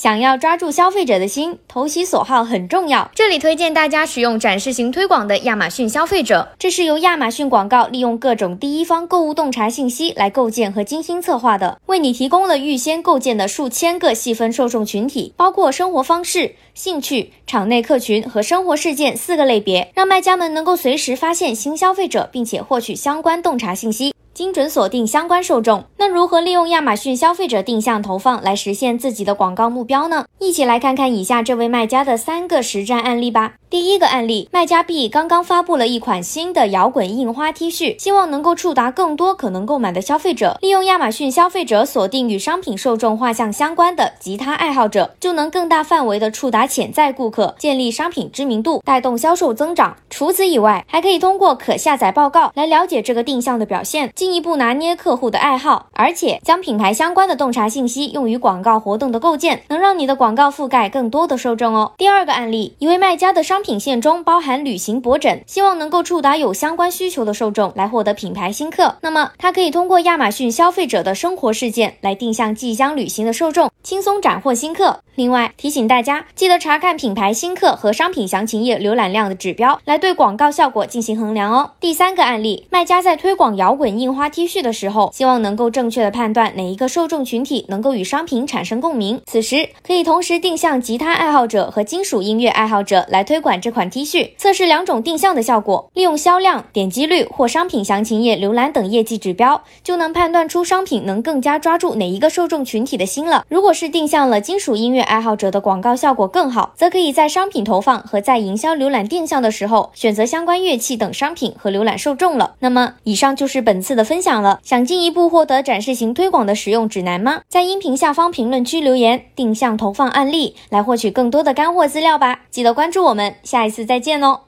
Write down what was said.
想要抓住消费者的心，投其所好很重要。这里推荐大家使用展示型推广的亚马逊消费者，这是由亚马逊广告利用各种第一方购物洞察信息来构建和精心策划的，为你提供了预先构建的数千个细分受众群体，包括生活方式、兴趣、场内客群和生活事件四个类别，让卖家们能够随时发现新消费者，并且获取相关洞察信息。精准锁定相关受众，那如何利用亚马逊消费者定向投放来实现自己的广告目标呢？一起来看看以下这位卖家的三个实战案例吧。第一个案例，卖家 B 刚刚发布了一款新的摇滚印花 T 恤，希望能够触达更多可能购买的消费者。利用亚马逊消费者锁定与商品受众画像相关的吉他爱好者，就能更大范围的触达潜在顾客，建立商品知名度，带动销售增长。除此以外，还可以通过可下载报告来了解这个定向的表现，进进一步拿捏客户的爱好，而且将品牌相关的洞察信息用于广告活动的构建，能让你的广告覆盖更多的受众哦。第二个案例，一位卖家的商品线中包含旅行脖枕，希望能够触达有相关需求的受众来获得品牌新客。那么，他可以通过亚马逊消费者的生活事件来定向即将旅行的受众，轻松斩获新客。另外提醒大家，记得查看品牌新客和商品详情页浏览量的指标，来对广告效果进行衡量哦。第三个案例，卖家在推广摇滚印花 T 恤的时候，希望能够正确的判断哪一个受众群体能够与商品产生共鸣，此时可以同时定向吉他爱好者和金属音乐爱好者来推广。这款 T 恤测试两种定向的效果，利用销量、点击率或商品详情页浏览等业绩指标，就能判断出商品能更加抓住哪一个受众群体的心了。如果是定向了金属音乐爱好者的广告效果更好，则可以在商品投放和在营销浏览定向的时候，选择相关乐器等商品和浏览受众了。那么，以上就是本次的分享了。想进一步获得展示型推广的使用指南吗？在音频下方评论区留言“定向投放案例”来获取更多的干货资料吧。记得关注我们。下一次再见哦。